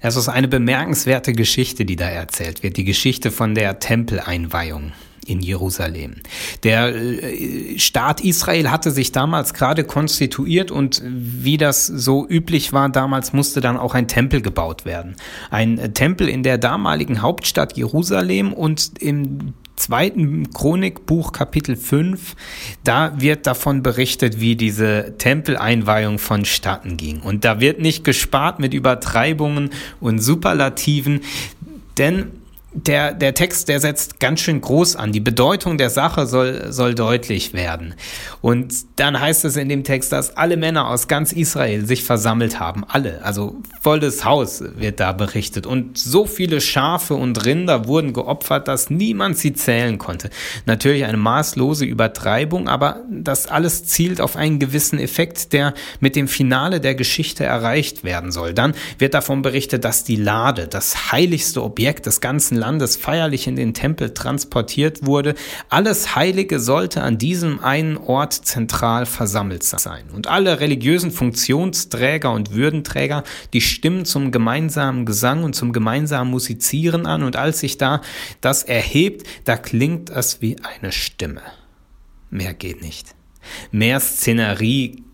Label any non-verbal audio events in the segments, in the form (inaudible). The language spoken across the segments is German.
Es ist eine bemerkenswerte Geschichte, die da erzählt wird, die Geschichte von der Tempeleinweihung in Jerusalem. Der äh, Staat Israel hatte sich damals gerade konstituiert und wie das so üblich war, damals musste dann auch ein Tempel gebaut werden. Ein Tempel in der damaligen Hauptstadt Jerusalem und im zweiten Chronikbuch Kapitel 5, da wird davon berichtet, wie diese Tempeleinweihung vonstatten ging. Und da wird nicht gespart mit Übertreibungen und Superlativen, denn der, der Text, der setzt ganz schön groß an. Die Bedeutung der Sache soll, soll deutlich werden. Und dann heißt es in dem Text, dass alle Männer aus ganz Israel sich versammelt haben. Alle. Also volles Haus wird da berichtet. Und so viele Schafe und Rinder wurden geopfert, dass niemand sie zählen konnte. Natürlich eine maßlose Übertreibung, aber das alles zielt auf einen gewissen Effekt, der mit dem Finale der Geschichte erreicht werden soll. Dann wird davon berichtet, dass die Lade, das heiligste Objekt des ganzen Landes feierlich in den Tempel transportiert wurde. Alles Heilige sollte an diesem einen Ort zentral versammelt sein. Und alle religiösen Funktionsträger und Würdenträger, die stimmen zum gemeinsamen Gesang und zum gemeinsamen Musizieren an. Und als sich da das erhebt, da klingt es wie eine Stimme. Mehr geht nicht. Mehr Szenerie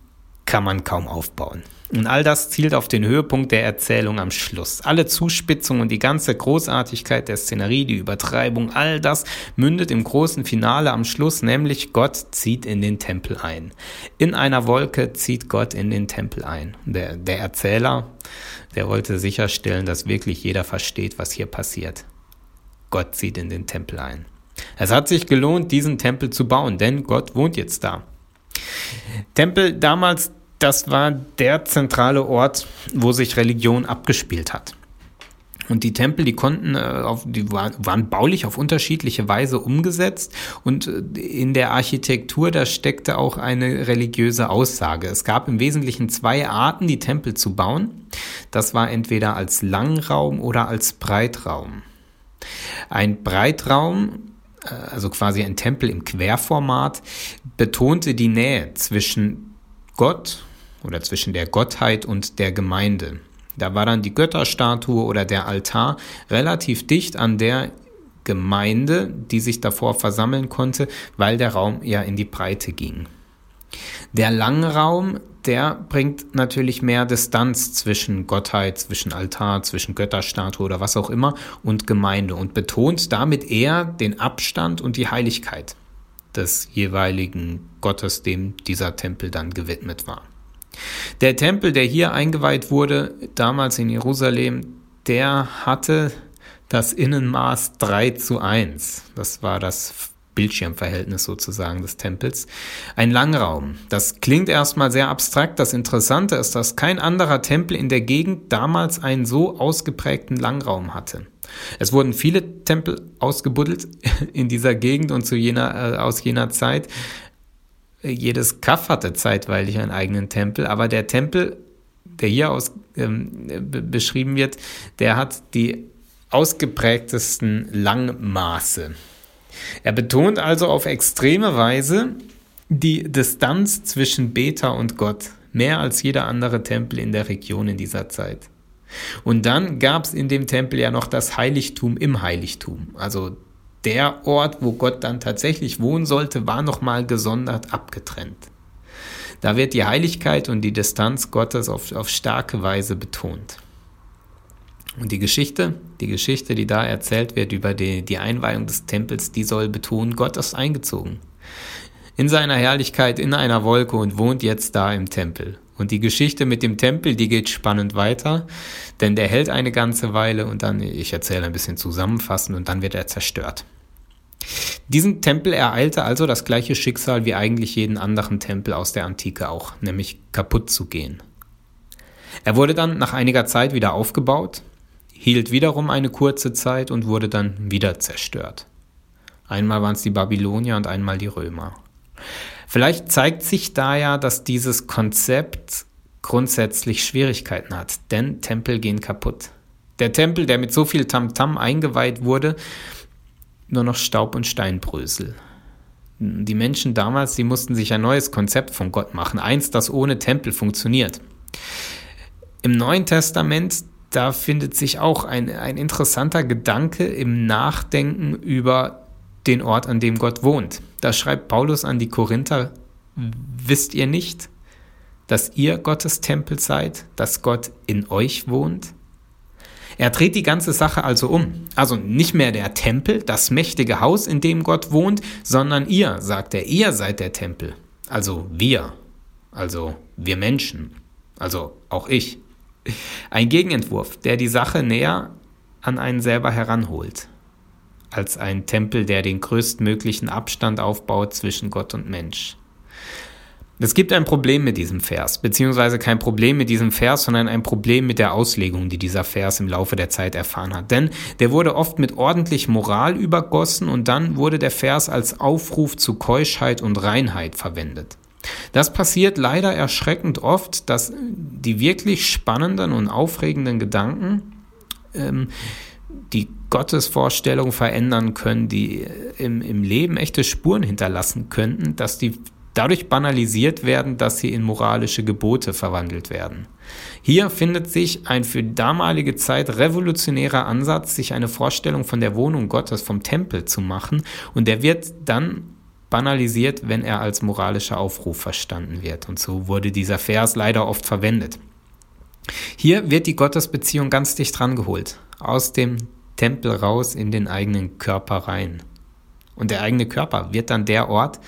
kann man kaum aufbauen. Und all das zielt auf den Höhepunkt der Erzählung am Schluss. Alle Zuspitzungen und die ganze Großartigkeit der Szenerie, die Übertreibung, all das mündet im großen Finale am Schluss, nämlich Gott zieht in den Tempel ein. In einer Wolke zieht Gott in den Tempel ein. Der, der Erzähler, der wollte sicherstellen, dass wirklich jeder versteht, was hier passiert. Gott zieht in den Tempel ein. Es hat sich gelohnt, diesen Tempel zu bauen, denn Gott wohnt jetzt da. Tempel damals das war der zentrale Ort, wo sich Religion abgespielt hat. Und die Tempel, die konnten, äh, die waren, waren baulich auf unterschiedliche Weise umgesetzt und äh, in der Architektur, da steckte auch eine religiöse Aussage. Es gab im Wesentlichen zwei Arten, die Tempel zu bauen. Das war entweder als Langraum oder als Breitraum. Ein Breitraum, äh, also quasi ein Tempel im Querformat, betonte die Nähe zwischen Gott oder zwischen der Gottheit und der Gemeinde. Da war dann die Götterstatue oder der Altar relativ dicht an der Gemeinde, die sich davor versammeln konnte, weil der Raum ja in die Breite ging. Der Langraum, der bringt natürlich mehr Distanz zwischen Gottheit, zwischen Altar, zwischen Götterstatue oder was auch immer und Gemeinde und betont damit eher den Abstand und die Heiligkeit des jeweiligen Gottes, dem dieser Tempel dann gewidmet war. Der Tempel, der hier eingeweiht wurde, damals in Jerusalem, der hatte das Innenmaß 3 zu 1. Das war das Bildschirmverhältnis sozusagen des Tempels. Ein Langraum. Das klingt erstmal sehr abstrakt. Das Interessante ist, dass kein anderer Tempel in der Gegend damals einen so ausgeprägten Langraum hatte. Es wurden viele Tempel ausgebuddelt (laughs) in dieser Gegend und zu jener, äh, aus jener Zeit jedes Kaff hatte zeitweilig einen eigenen Tempel, aber der Tempel, der hier aus, ähm, beschrieben wird, der hat die ausgeprägtesten Langmaße. Er betont also auf extreme Weise die Distanz zwischen Beta und Gott, mehr als jeder andere Tempel in der Region in dieser Zeit. Und dann gab es in dem Tempel ja noch das Heiligtum im Heiligtum, also der Ort, wo Gott dann tatsächlich wohnen sollte, war nochmal gesondert abgetrennt. Da wird die Heiligkeit und die Distanz Gottes auf, auf starke Weise betont. Und die Geschichte, die Geschichte, die da erzählt wird über die, die Einweihung des Tempels, die soll betonen, Gott ist eingezogen. In seiner Herrlichkeit in einer Wolke und wohnt jetzt da im Tempel. Und die Geschichte mit dem Tempel, die geht spannend weiter, denn der hält eine ganze Weile und dann, ich erzähle ein bisschen zusammenfassend und dann wird er zerstört. Diesen Tempel ereilte also das gleiche Schicksal wie eigentlich jeden anderen Tempel aus der Antike auch, nämlich kaputt zu gehen. Er wurde dann nach einiger Zeit wieder aufgebaut, hielt wiederum eine kurze Zeit und wurde dann wieder zerstört. Einmal waren es die Babylonier und einmal die Römer. Vielleicht zeigt sich da ja, dass dieses Konzept grundsätzlich Schwierigkeiten hat, denn Tempel gehen kaputt. Der Tempel, der mit so viel Tamtam -Tam eingeweiht wurde, nur noch Staub und Steinbrösel. Die Menschen damals, die mussten sich ein neues Konzept von Gott machen, eins, das ohne Tempel funktioniert. Im Neuen Testament, da findet sich auch ein, ein interessanter Gedanke im Nachdenken über den Ort, an dem Gott wohnt. Da schreibt Paulus an die Korinther, wisst ihr nicht, dass ihr Gottes Tempel seid, dass Gott in euch wohnt? Er dreht die ganze Sache also um. Also nicht mehr der Tempel, das mächtige Haus, in dem Gott wohnt, sondern ihr, sagt er, ihr seid der Tempel. Also wir, also wir Menschen, also auch ich. Ein Gegenentwurf, der die Sache näher an einen selber heranholt, als ein Tempel, der den größtmöglichen Abstand aufbaut zwischen Gott und Mensch. Es gibt ein Problem mit diesem Vers, beziehungsweise kein Problem mit diesem Vers, sondern ein Problem mit der Auslegung, die dieser Vers im Laufe der Zeit erfahren hat. Denn der wurde oft mit ordentlich Moral übergossen und dann wurde der Vers als Aufruf zu Keuschheit und Reinheit verwendet. Das passiert leider erschreckend oft, dass die wirklich spannenden und aufregenden Gedanken, ähm, die Gottesvorstellung verändern können, die im, im Leben echte Spuren hinterlassen könnten, dass die dadurch banalisiert werden, dass sie in moralische Gebote verwandelt werden. Hier findet sich ein für damalige Zeit revolutionärer Ansatz, sich eine Vorstellung von der Wohnung Gottes, vom Tempel zu machen, und der wird dann banalisiert, wenn er als moralischer Aufruf verstanden wird. Und so wurde dieser Vers leider oft verwendet. Hier wird die Gottesbeziehung ganz dicht rangeholt, aus dem Tempel raus in den eigenen Körper rein. Und der eigene Körper wird dann der Ort,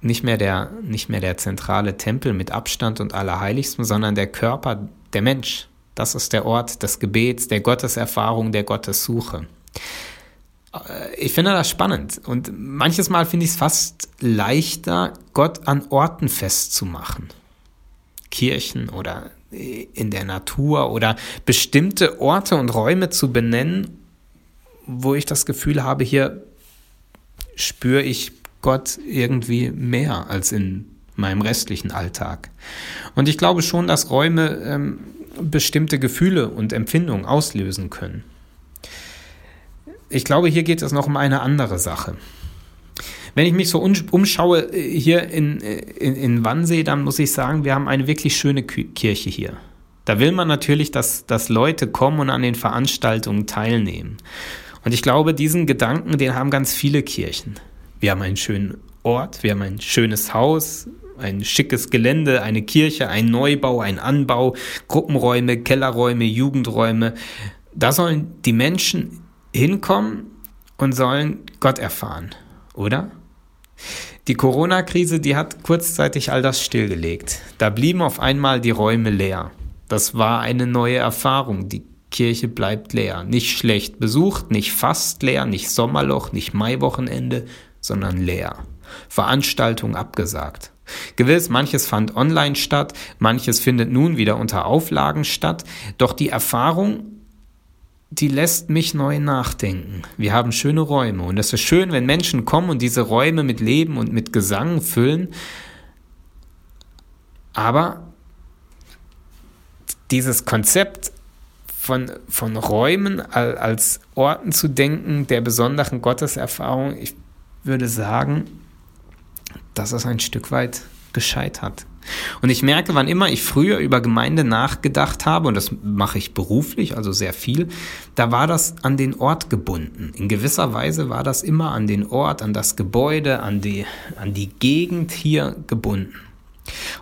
nicht mehr der, nicht mehr der zentrale Tempel mit Abstand und Allerheiligsten, sondern der Körper, der Mensch. Das ist der Ort des Gebets, der Gotteserfahrung, der Gottessuche. Äh, ich finde das spannend und manches Mal finde ich es fast leichter, Gott an Orten festzumachen. Kirchen oder in der Natur oder bestimmte Orte und Räume zu benennen, wo ich das Gefühl habe, hier spüre ich Gott irgendwie mehr als in meinem restlichen Alltag. Und ich glaube schon, dass Räume ähm, bestimmte Gefühle und Empfindungen auslösen können. Ich glaube, hier geht es noch um eine andere Sache. Wenn ich mich so umschaue äh, hier in, äh, in, in Wannsee, dann muss ich sagen, wir haben eine wirklich schöne Kirche hier. Da will man natürlich, dass, dass Leute kommen und an den Veranstaltungen teilnehmen. Und ich glaube, diesen Gedanken, den haben ganz viele Kirchen. Wir haben einen schönen Ort, wir haben ein schönes Haus, ein schickes Gelände, eine Kirche, ein Neubau, ein Anbau, Gruppenräume, Kellerräume, Jugendräume. Da sollen die Menschen hinkommen und sollen Gott erfahren, oder? Die Corona-Krise, die hat kurzzeitig all das stillgelegt. Da blieben auf einmal die Räume leer. Das war eine neue Erfahrung. Die Kirche bleibt leer. Nicht schlecht besucht, nicht fast leer, nicht Sommerloch, nicht Maiwochenende, sondern leer. Veranstaltungen abgesagt. Gewiss, manches fand online statt, manches findet nun wieder unter Auflagen statt, doch die Erfahrung, die lässt mich neu nachdenken. Wir haben schöne Räume und es ist schön, wenn Menschen kommen und diese Räume mit Leben und mit Gesang füllen, aber dieses Konzept von, von Räumen als Orten zu denken, der besonderen Gotteserfahrung, ich würde sagen, dass es ein Stück weit gescheitert. Und ich merke, wann immer ich früher über Gemeinde nachgedacht habe, und das mache ich beruflich, also sehr viel, da war das an den Ort gebunden. In gewisser Weise war das immer an den Ort, an das Gebäude, an die, an die Gegend hier gebunden.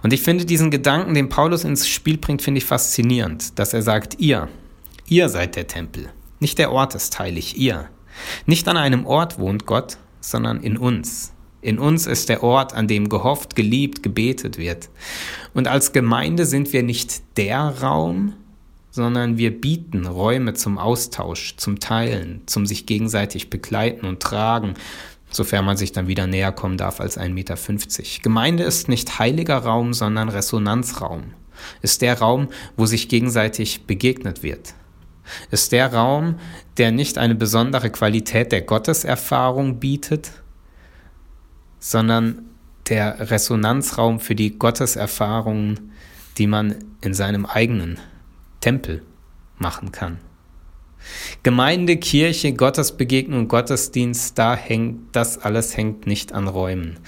Und ich finde diesen Gedanken, den Paulus ins Spiel bringt, finde ich faszinierend, dass er sagt, ihr, ihr seid der Tempel. Nicht der Ort ist heilig, ihr. Nicht an einem Ort wohnt Gott, sondern in uns. In uns ist der Ort, an dem gehofft, geliebt, gebetet wird. Und als Gemeinde sind wir nicht der Raum, sondern wir bieten Räume zum Austausch, zum Teilen, zum sich gegenseitig begleiten und tragen, sofern man sich dann wieder näher kommen darf als 1,50 Meter. Gemeinde ist nicht heiliger Raum, sondern Resonanzraum. Ist der Raum, wo sich gegenseitig begegnet wird ist der Raum, der nicht eine besondere Qualität der Gotteserfahrung bietet, sondern der Resonanzraum für die Gotteserfahrungen, die man in seinem eigenen Tempel machen kann. Gemeinde, Kirche, Gottesbegegnung, Gottesdienst, da hängt, das alles hängt nicht an Räumen.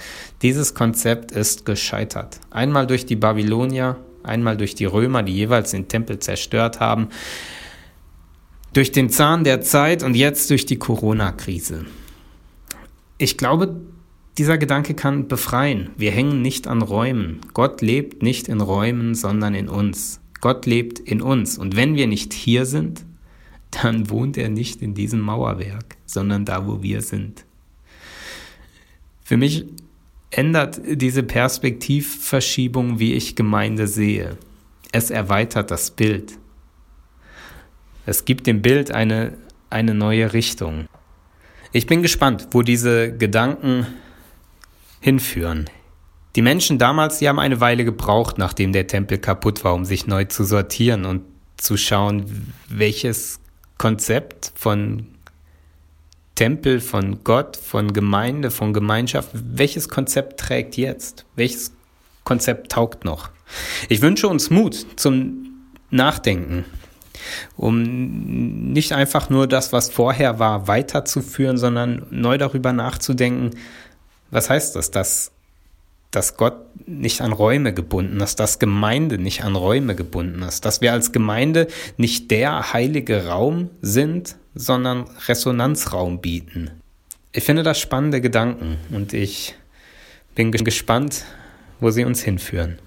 Dieses Konzept ist gescheitert. Einmal durch die Babylonier Einmal durch die Römer, die jeweils den Tempel zerstört haben, durch den Zahn der Zeit und jetzt durch die Corona-Krise. Ich glaube, dieser Gedanke kann befreien. Wir hängen nicht an Räumen. Gott lebt nicht in Räumen, sondern in uns. Gott lebt in uns. Und wenn wir nicht hier sind, dann wohnt er nicht in diesem Mauerwerk, sondern da, wo wir sind. Für mich ändert diese Perspektivverschiebung, wie ich Gemeinde sehe. Es erweitert das Bild. Es gibt dem Bild eine, eine neue Richtung. Ich bin gespannt, wo diese Gedanken hinführen. Die Menschen damals, die haben eine Weile gebraucht, nachdem der Tempel kaputt war, um sich neu zu sortieren und zu schauen, welches Konzept von Tempel, von Gott, von Gemeinde, von Gemeinschaft, welches Konzept trägt jetzt? Welches Konzept taugt noch? Ich wünsche uns Mut zum Nachdenken, um nicht einfach nur das, was vorher war, weiterzuführen, sondern neu darüber nachzudenken, was heißt das, dass, dass Gott nicht an Räume gebunden ist, dass Gemeinde nicht an Räume gebunden ist, dass wir als Gemeinde nicht der heilige Raum sind, sondern Resonanzraum bieten. Ich finde das spannende Gedanken und ich bin gespannt, wo sie uns hinführen.